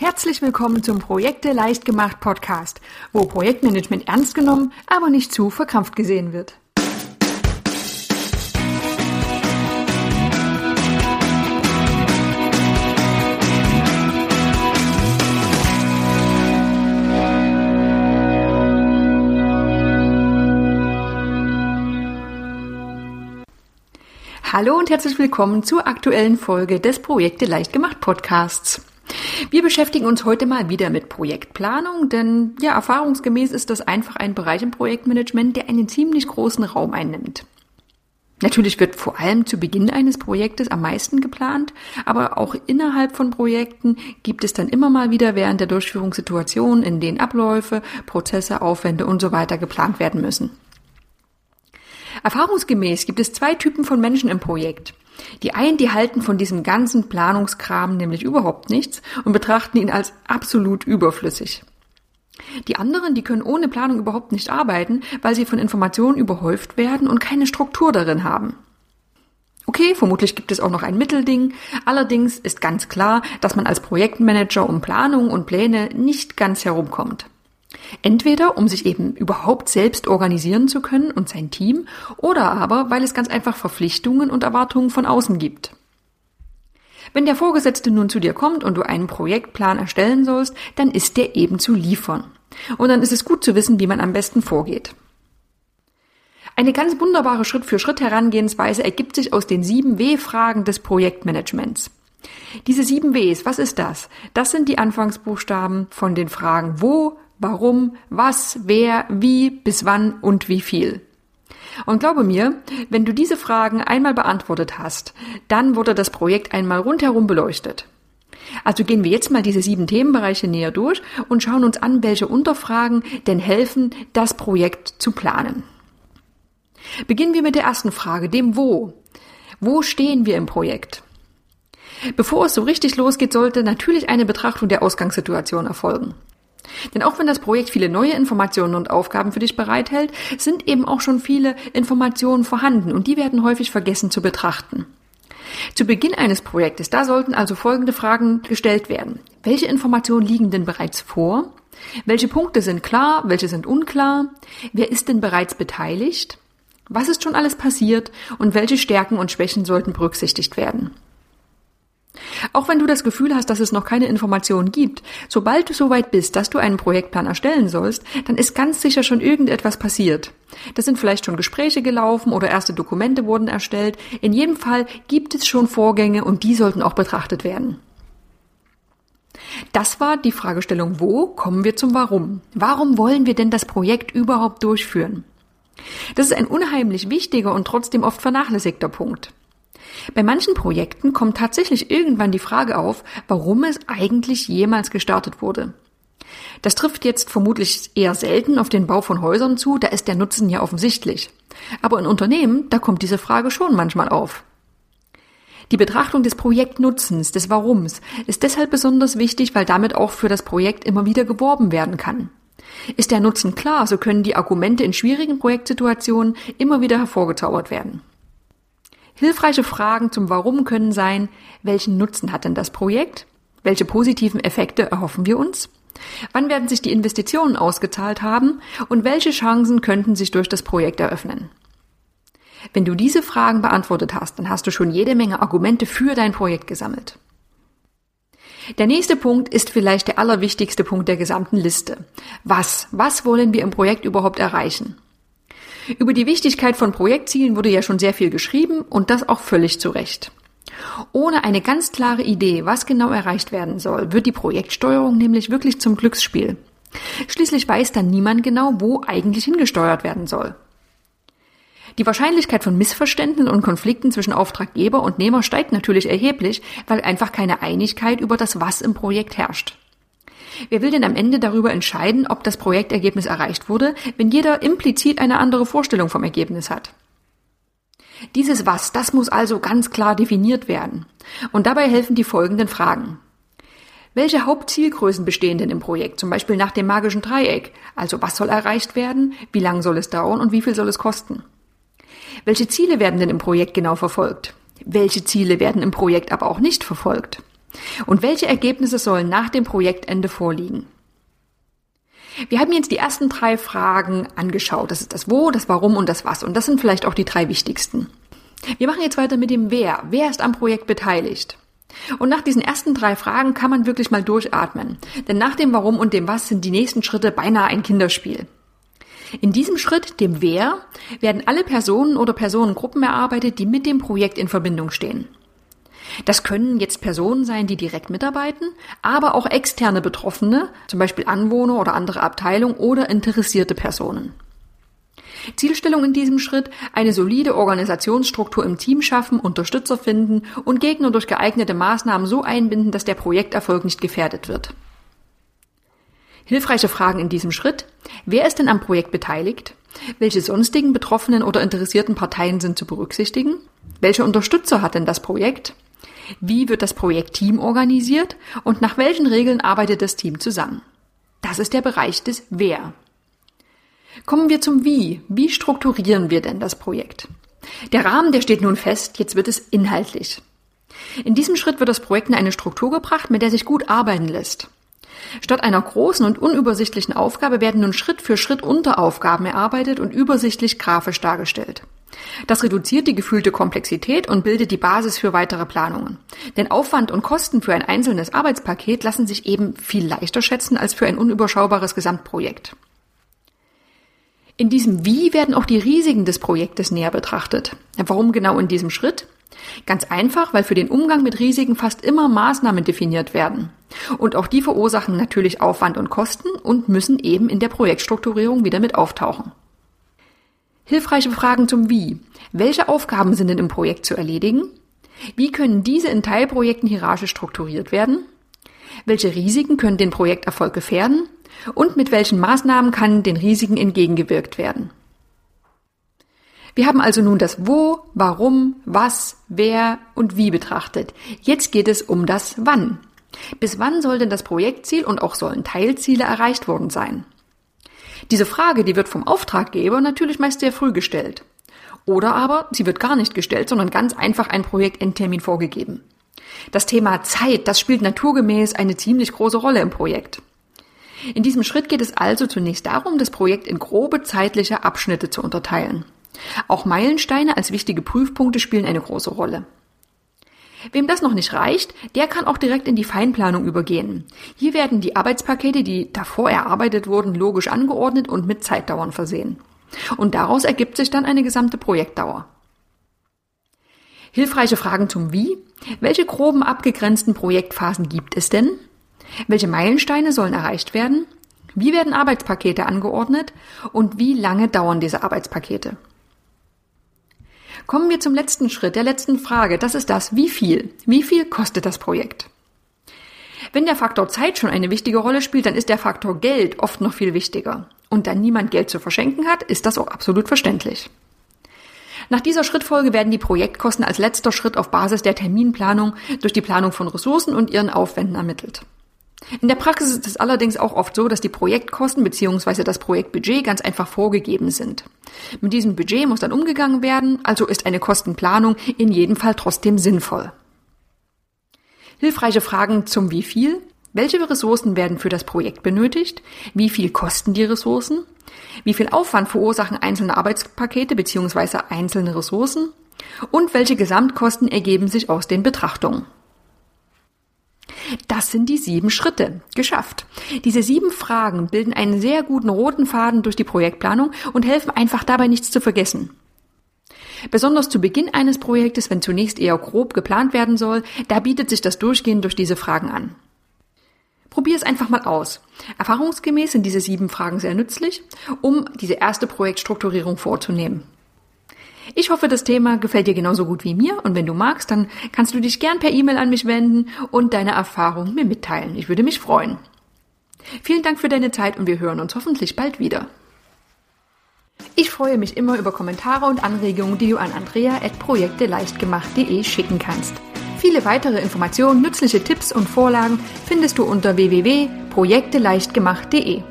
Herzlich willkommen zum Projekte leicht gemacht Podcast, wo Projektmanagement ernst genommen, aber nicht zu verkrampft gesehen wird. Hallo und herzlich willkommen zur aktuellen Folge des Projekte leicht gemacht Podcasts. Wir beschäftigen uns heute mal wieder mit Projektplanung, denn ja, erfahrungsgemäß ist das einfach ein Bereich im Projektmanagement, der einen ziemlich großen Raum einnimmt. Natürlich wird vor allem zu Beginn eines Projektes am meisten geplant, aber auch innerhalb von Projekten gibt es dann immer mal wieder während der Durchführungssituation, in denen Abläufe, Prozesse, Aufwände und so weiter geplant werden müssen. Erfahrungsgemäß gibt es zwei Typen von Menschen im Projekt. Die einen, die halten von diesem ganzen Planungskram nämlich überhaupt nichts und betrachten ihn als absolut überflüssig. Die anderen, die können ohne Planung überhaupt nicht arbeiten, weil sie von Informationen überhäuft werden und keine Struktur darin haben. Okay, vermutlich gibt es auch noch ein Mittelding. Allerdings ist ganz klar, dass man als Projektmanager um Planung und Pläne nicht ganz herumkommt. Entweder um sich eben überhaupt selbst organisieren zu können und sein Team, oder aber weil es ganz einfach Verpflichtungen und Erwartungen von außen gibt. Wenn der Vorgesetzte nun zu dir kommt und du einen Projektplan erstellen sollst, dann ist der eben zu liefern. Und dann ist es gut zu wissen, wie man am besten vorgeht. Eine ganz wunderbare Schritt-für-Schritt-Herangehensweise ergibt sich aus den sieben W-Fragen des Projektmanagements. Diese sieben Ws, was ist das? Das sind die Anfangsbuchstaben von den Fragen wo, warum, was, wer, wie, bis wann und wie viel. Und glaube mir, wenn du diese Fragen einmal beantwortet hast, dann wurde das Projekt einmal rundherum beleuchtet. Also gehen wir jetzt mal diese sieben Themenbereiche näher durch und schauen uns an, welche Unterfragen denn helfen, das Projekt zu planen. Beginnen wir mit der ersten Frage, dem Wo. Wo stehen wir im Projekt? Bevor es so richtig losgeht, sollte natürlich eine Betrachtung der Ausgangssituation erfolgen. Denn auch wenn das Projekt viele neue Informationen und Aufgaben für dich bereithält, sind eben auch schon viele Informationen vorhanden und die werden häufig vergessen zu betrachten. Zu Beginn eines Projektes, da sollten also folgende Fragen gestellt werden. Welche Informationen liegen denn bereits vor? Welche Punkte sind klar, welche sind unklar? Wer ist denn bereits beteiligt? Was ist schon alles passiert und welche Stärken und Schwächen sollten berücksichtigt werden? Auch wenn du das Gefühl hast, dass es noch keine Informationen gibt, sobald du soweit bist, dass du einen Projektplan erstellen sollst, dann ist ganz sicher schon irgendetwas passiert. Das sind vielleicht schon Gespräche gelaufen oder erste Dokumente wurden erstellt. In jedem Fall gibt es schon Vorgänge und die sollten auch betrachtet werden. Das war die Fragestellung, wo kommen wir zum Warum? Warum wollen wir denn das Projekt überhaupt durchführen? Das ist ein unheimlich wichtiger und trotzdem oft vernachlässigter Punkt. Bei manchen Projekten kommt tatsächlich irgendwann die Frage auf, warum es eigentlich jemals gestartet wurde. Das trifft jetzt vermutlich eher selten auf den Bau von Häusern zu, da ist der Nutzen ja offensichtlich. Aber in Unternehmen, da kommt diese Frage schon manchmal auf. Die Betrachtung des Projektnutzens, des Warums, ist deshalb besonders wichtig, weil damit auch für das Projekt immer wieder geworben werden kann. Ist der Nutzen klar, so können die Argumente in schwierigen Projektsituationen immer wieder hervorgezaubert werden. Hilfreiche Fragen zum Warum können sein, welchen Nutzen hat denn das Projekt? Welche positiven Effekte erhoffen wir uns? Wann werden sich die Investitionen ausgezahlt haben und welche Chancen könnten sich durch das Projekt eröffnen? Wenn du diese Fragen beantwortet hast, dann hast du schon jede Menge Argumente für dein Projekt gesammelt. Der nächste Punkt ist vielleicht der allerwichtigste Punkt der gesamten Liste. Was? Was wollen wir im Projekt überhaupt erreichen? Über die Wichtigkeit von Projektzielen wurde ja schon sehr viel geschrieben und das auch völlig zu Recht. Ohne eine ganz klare Idee, was genau erreicht werden soll, wird die Projektsteuerung nämlich wirklich zum Glücksspiel. Schließlich weiß dann niemand genau, wo eigentlich hingesteuert werden soll. Die Wahrscheinlichkeit von Missverständnissen und Konflikten zwischen Auftraggeber und Nehmer steigt natürlich erheblich, weil einfach keine Einigkeit über das Was im Projekt herrscht. Wer will denn am Ende darüber entscheiden, ob das Projektergebnis erreicht wurde, wenn jeder implizit eine andere Vorstellung vom Ergebnis hat? Dieses Was, das muss also ganz klar definiert werden. Und dabei helfen die folgenden Fragen. Welche Hauptzielgrößen bestehen denn im Projekt, zum Beispiel nach dem magischen Dreieck? Also was soll erreicht werden, wie lang soll es dauern und wie viel soll es kosten? Welche Ziele werden denn im Projekt genau verfolgt? Welche Ziele werden im Projekt aber auch nicht verfolgt? Und welche Ergebnisse sollen nach dem Projektende vorliegen? Wir haben jetzt die ersten drei Fragen angeschaut. Das ist das Wo, das Warum und das Was. Und das sind vielleicht auch die drei wichtigsten. Wir machen jetzt weiter mit dem Wer. Wer ist am Projekt beteiligt? Und nach diesen ersten drei Fragen kann man wirklich mal durchatmen. Denn nach dem Warum und dem Was sind die nächsten Schritte beinahe ein Kinderspiel. In diesem Schritt, dem Wer, werden alle Personen oder Personengruppen erarbeitet, die mit dem Projekt in Verbindung stehen. Das können jetzt Personen sein, die direkt mitarbeiten, aber auch externe Betroffene, zum Beispiel Anwohner oder andere Abteilungen oder interessierte Personen. Zielstellung in diesem Schritt, eine solide Organisationsstruktur im Team schaffen, Unterstützer finden und Gegner durch geeignete Maßnahmen so einbinden, dass der Projekterfolg nicht gefährdet wird. Hilfreiche Fragen in diesem Schritt. Wer ist denn am Projekt beteiligt? Welche sonstigen betroffenen oder interessierten Parteien sind zu berücksichtigen? Welche Unterstützer hat denn das Projekt? Wie wird das Projektteam organisiert und nach welchen Regeln arbeitet das Team zusammen? Das ist der Bereich des Wer. Kommen wir zum Wie. Wie strukturieren wir denn das Projekt? Der Rahmen, der steht nun fest, jetzt wird es inhaltlich. In diesem Schritt wird das Projekt in eine Struktur gebracht, mit der sich gut arbeiten lässt. Statt einer großen und unübersichtlichen Aufgabe werden nun Schritt für Schritt Unteraufgaben erarbeitet und übersichtlich grafisch dargestellt. Das reduziert die gefühlte Komplexität und bildet die Basis für weitere Planungen. Denn Aufwand und Kosten für ein einzelnes Arbeitspaket lassen sich eben viel leichter schätzen als für ein unüberschaubares Gesamtprojekt. In diesem Wie werden auch die Risiken des Projektes näher betrachtet. Warum genau in diesem Schritt? Ganz einfach, weil für den Umgang mit Risiken fast immer Maßnahmen definiert werden. Und auch die verursachen natürlich Aufwand und Kosten und müssen eben in der Projektstrukturierung wieder mit auftauchen. Hilfreiche Fragen zum Wie. Welche Aufgaben sind denn im Projekt zu erledigen? Wie können diese in Teilprojekten hierarchisch strukturiert werden? Welche Risiken können den Projekterfolg gefährden? Und mit welchen Maßnahmen kann den Risiken entgegengewirkt werden? Wir haben also nun das Wo, Warum, Was, Wer und Wie betrachtet. Jetzt geht es um das Wann. Bis wann soll denn das Projektziel und auch sollen Teilziele erreicht worden sein? Diese Frage, die wird vom Auftraggeber natürlich meist sehr früh gestellt. Oder aber sie wird gar nicht gestellt, sondern ganz einfach ein Projektendtermin vorgegeben. Das Thema Zeit, das spielt naturgemäß eine ziemlich große Rolle im Projekt. In diesem Schritt geht es also zunächst darum, das Projekt in grobe zeitliche Abschnitte zu unterteilen. Auch Meilensteine als wichtige Prüfpunkte spielen eine große Rolle. Wem das noch nicht reicht, der kann auch direkt in die Feinplanung übergehen. Hier werden die Arbeitspakete, die davor erarbeitet wurden, logisch angeordnet und mit Zeitdauern versehen. Und daraus ergibt sich dann eine gesamte Projektdauer. Hilfreiche Fragen zum Wie. Welche groben abgegrenzten Projektphasen gibt es denn? Welche Meilensteine sollen erreicht werden? Wie werden Arbeitspakete angeordnet? Und wie lange dauern diese Arbeitspakete? Kommen wir zum letzten Schritt, der letzten Frage. Das ist das, wie viel? Wie viel kostet das Projekt? Wenn der Faktor Zeit schon eine wichtige Rolle spielt, dann ist der Faktor Geld oft noch viel wichtiger. Und da niemand Geld zu verschenken hat, ist das auch absolut verständlich. Nach dieser Schrittfolge werden die Projektkosten als letzter Schritt auf Basis der Terminplanung durch die Planung von Ressourcen und ihren Aufwänden ermittelt. In der Praxis ist es allerdings auch oft so, dass die Projektkosten bzw. das Projektbudget ganz einfach vorgegeben sind. Mit diesem Budget muss dann umgegangen werden, also ist eine Kostenplanung in jedem Fall trotzdem sinnvoll. Hilfreiche Fragen zum Wie viel? Welche Ressourcen werden für das Projekt benötigt? Wie viel kosten die Ressourcen? Wie viel Aufwand verursachen einzelne Arbeitspakete bzw. einzelne Ressourcen? Und welche Gesamtkosten ergeben sich aus den Betrachtungen? Das sind die sieben Schritte. Geschafft. Diese sieben Fragen bilden einen sehr guten roten Faden durch die Projektplanung und helfen einfach dabei nichts zu vergessen. Besonders zu Beginn eines Projektes, wenn zunächst eher grob geplant werden soll, da bietet sich das Durchgehen durch diese Fragen an. Probier es einfach mal aus. Erfahrungsgemäß sind diese sieben Fragen sehr nützlich, um diese erste Projektstrukturierung vorzunehmen. Ich hoffe, das Thema gefällt dir genauso gut wie mir und wenn du magst, dann kannst du dich gern per E-Mail an mich wenden und deine Erfahrungen mir mitteilen. Ich würde mich freuen. Vielen Dank für deine Zeit und wir hören uns hoffentlich bald wieder. Ich freue mich immer über Kommentare und Anregungen, die du an andrea.projekteleichtgemacht.de schicken kannst. Viele weitere Informationen, nützliche Tipps und Vorlagen findest du unter www.projekteleichtgemacht.de.